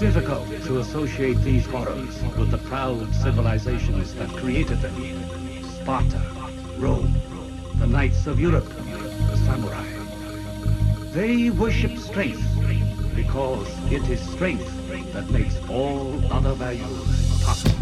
difficult to associate these horrors with the proud civilizations that created them. Sparta, Rome, the knights of Europe, the samurai. They worship strength because it is strength that makes all other values possible.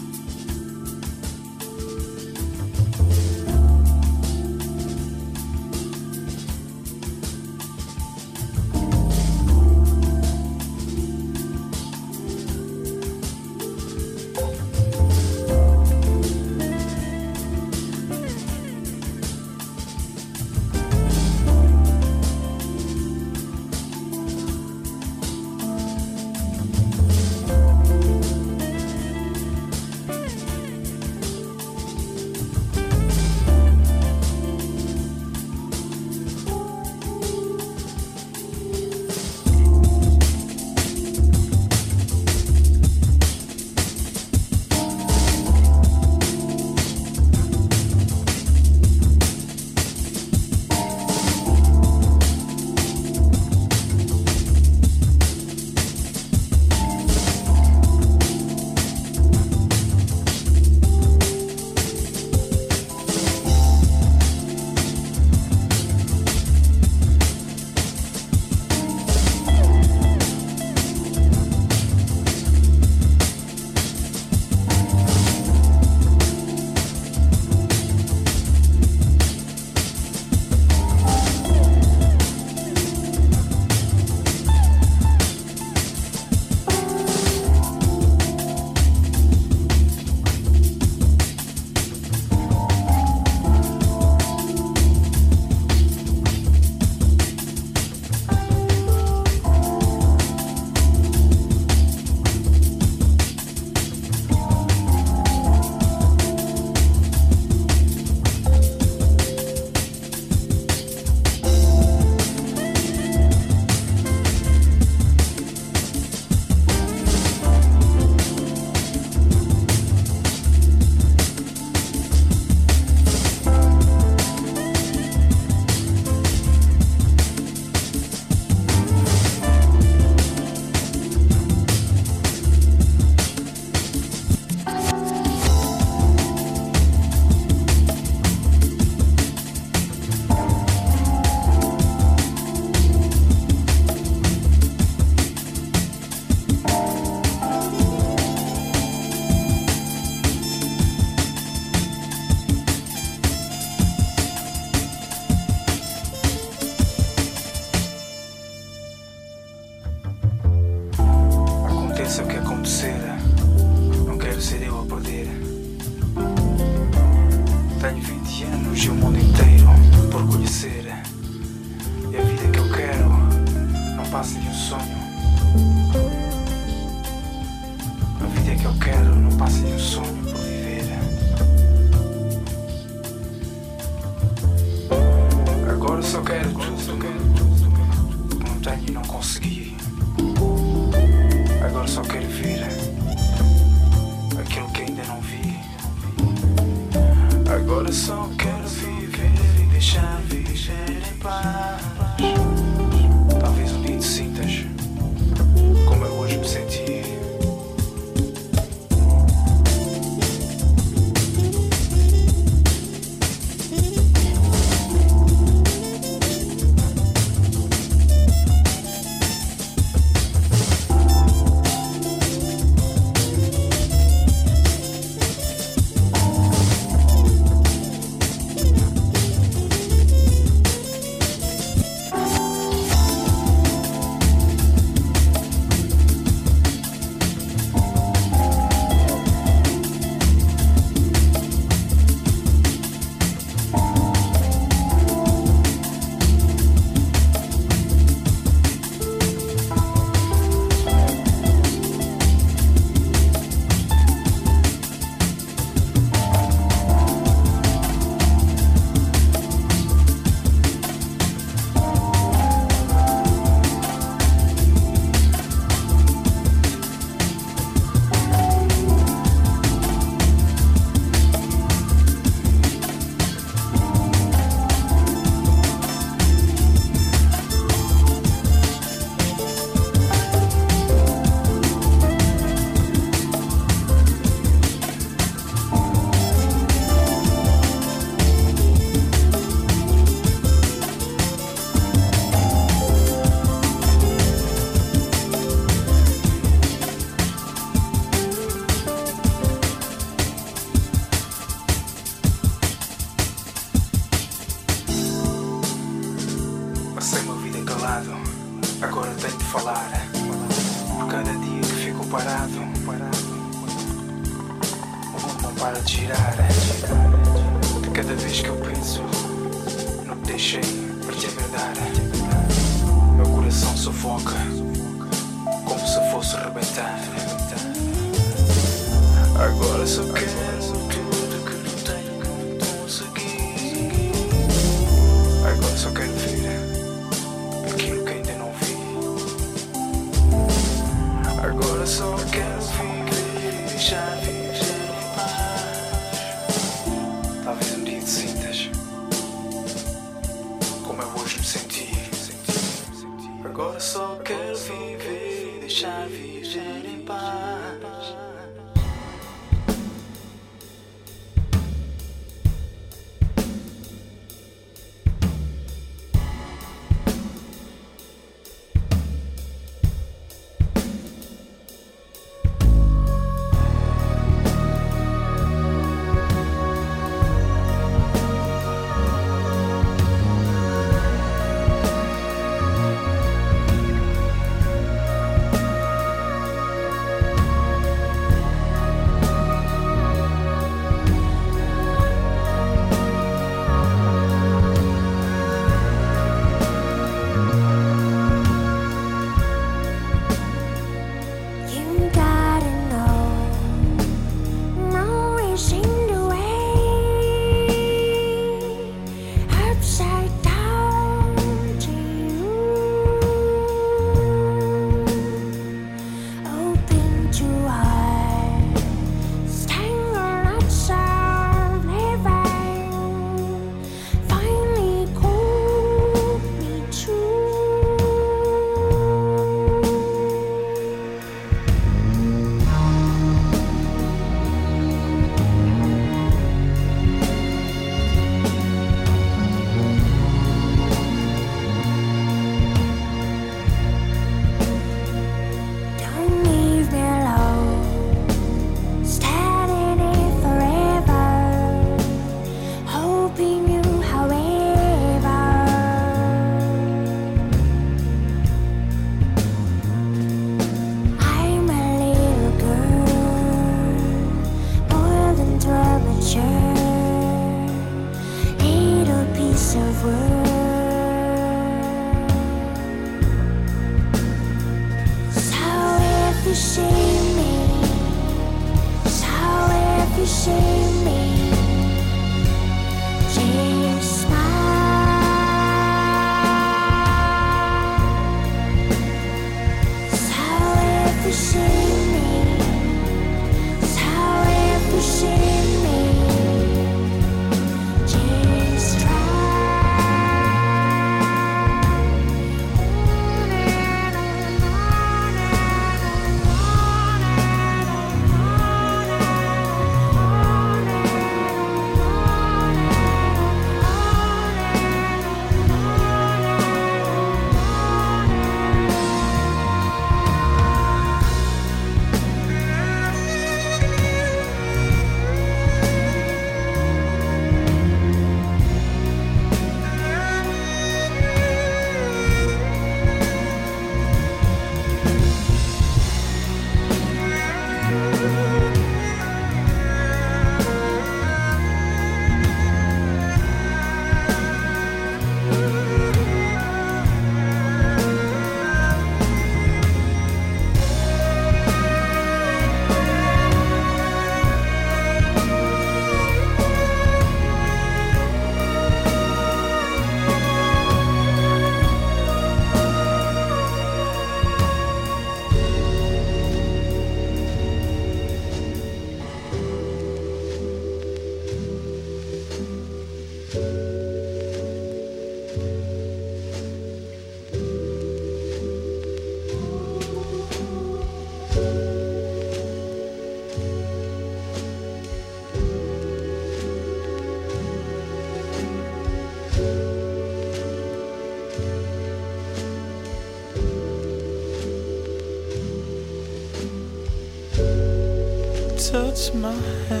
Touch my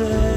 one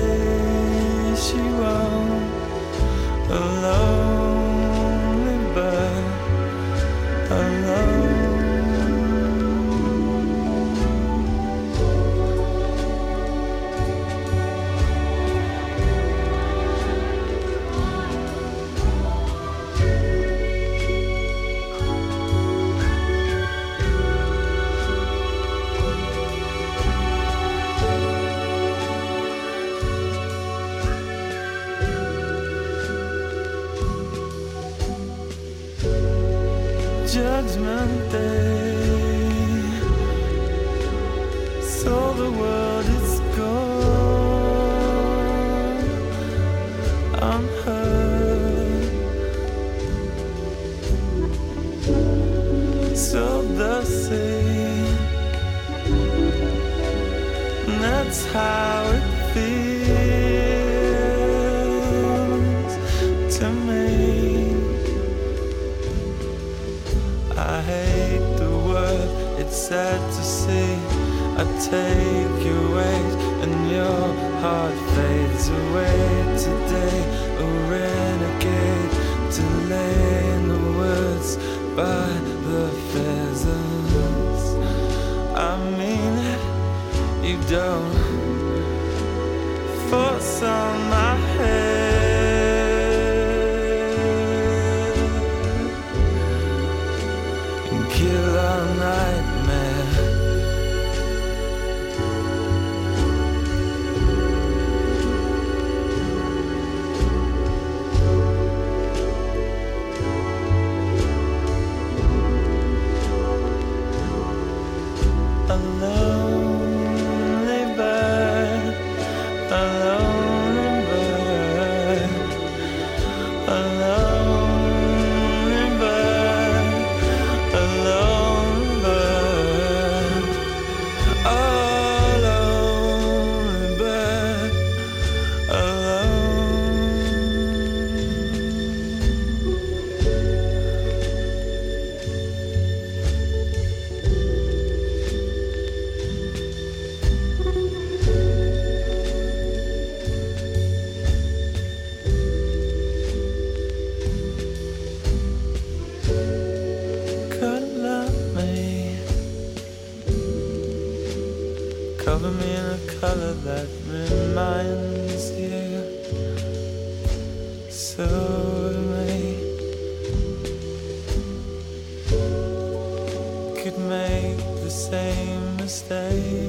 same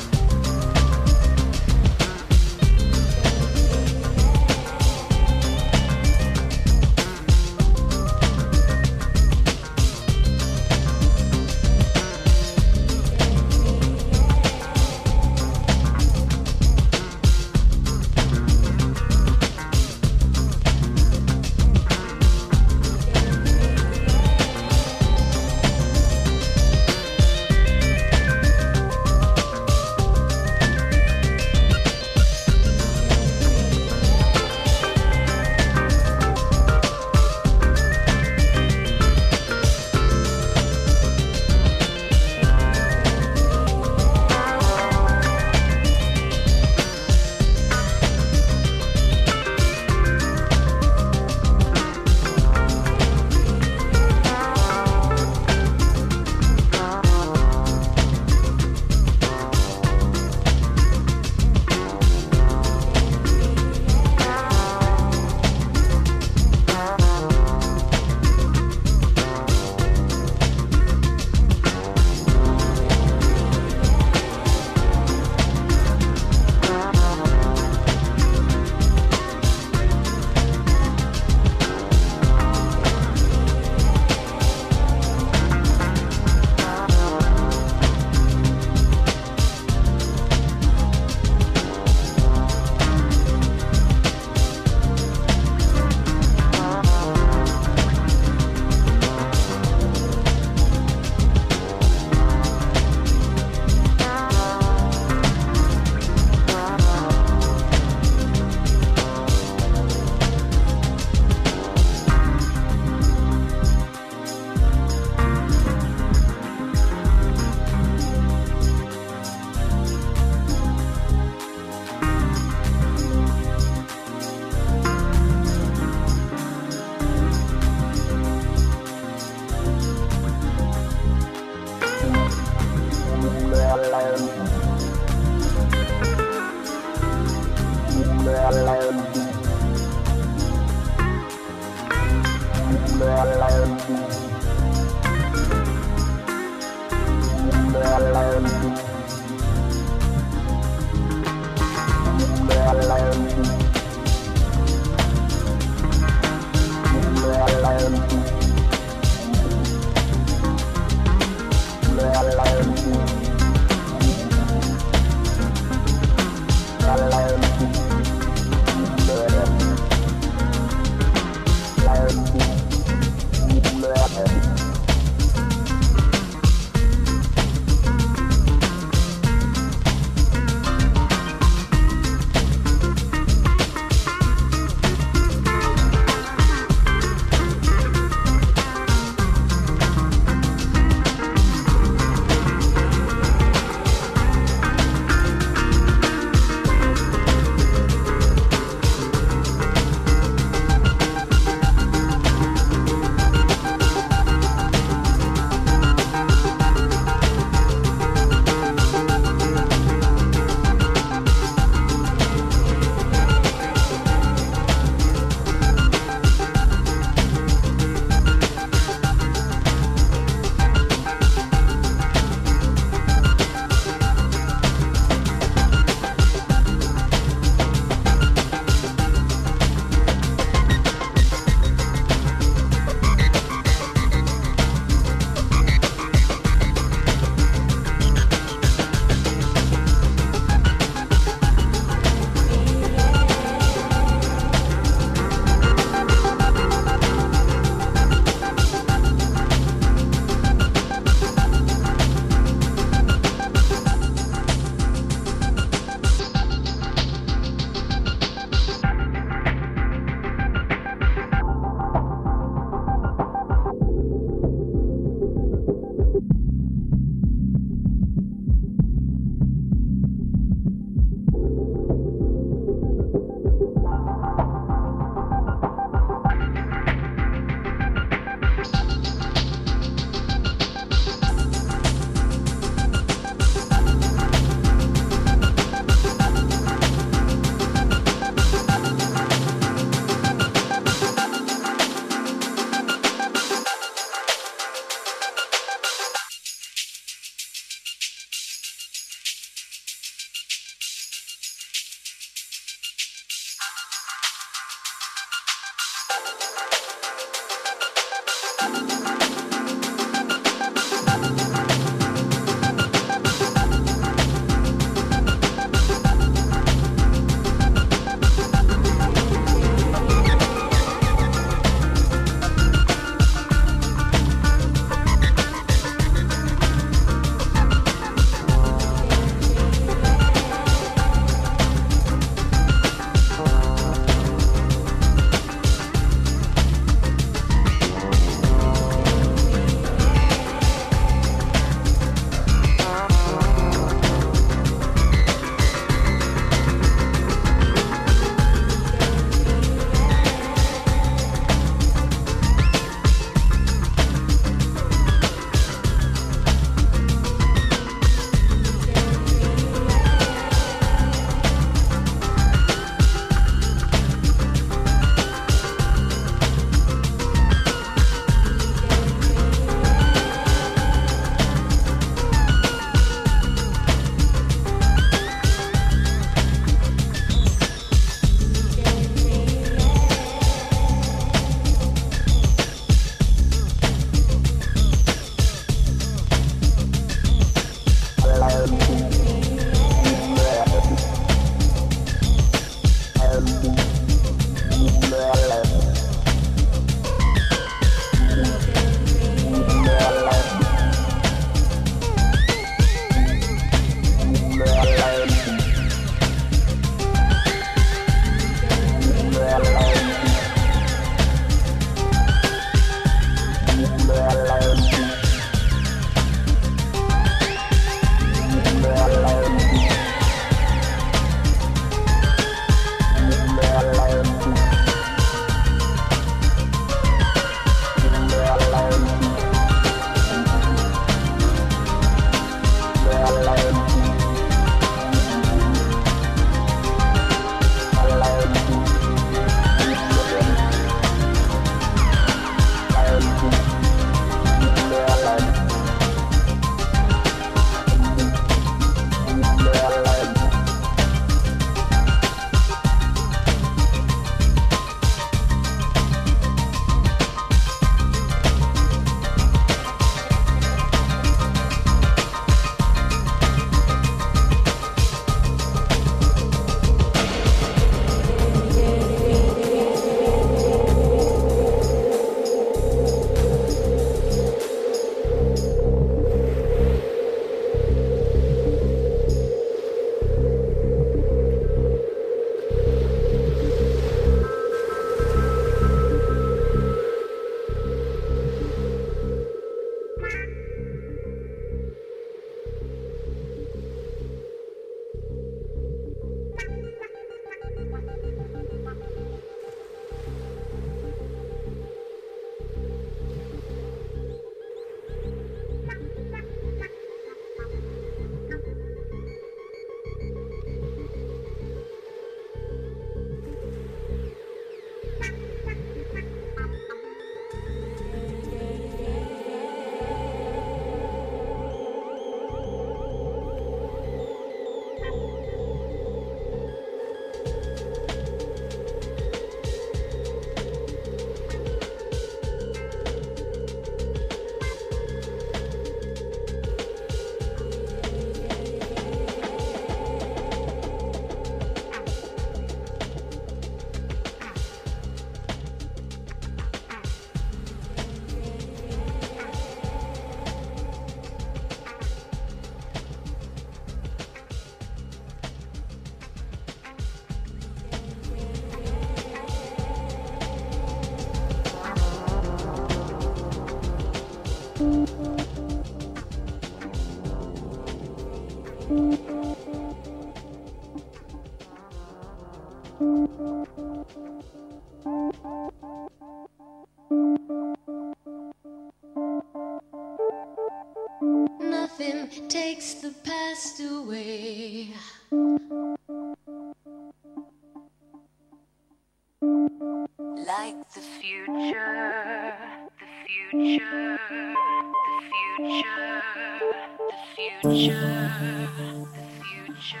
future, the future,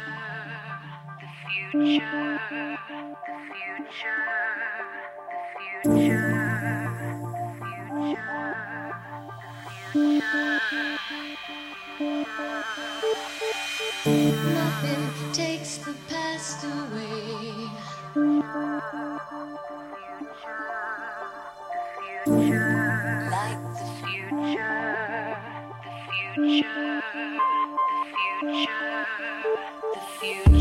the future, the future, the future, the future. Nothing takes the past away. Future, The future. Like the future, the future, the future.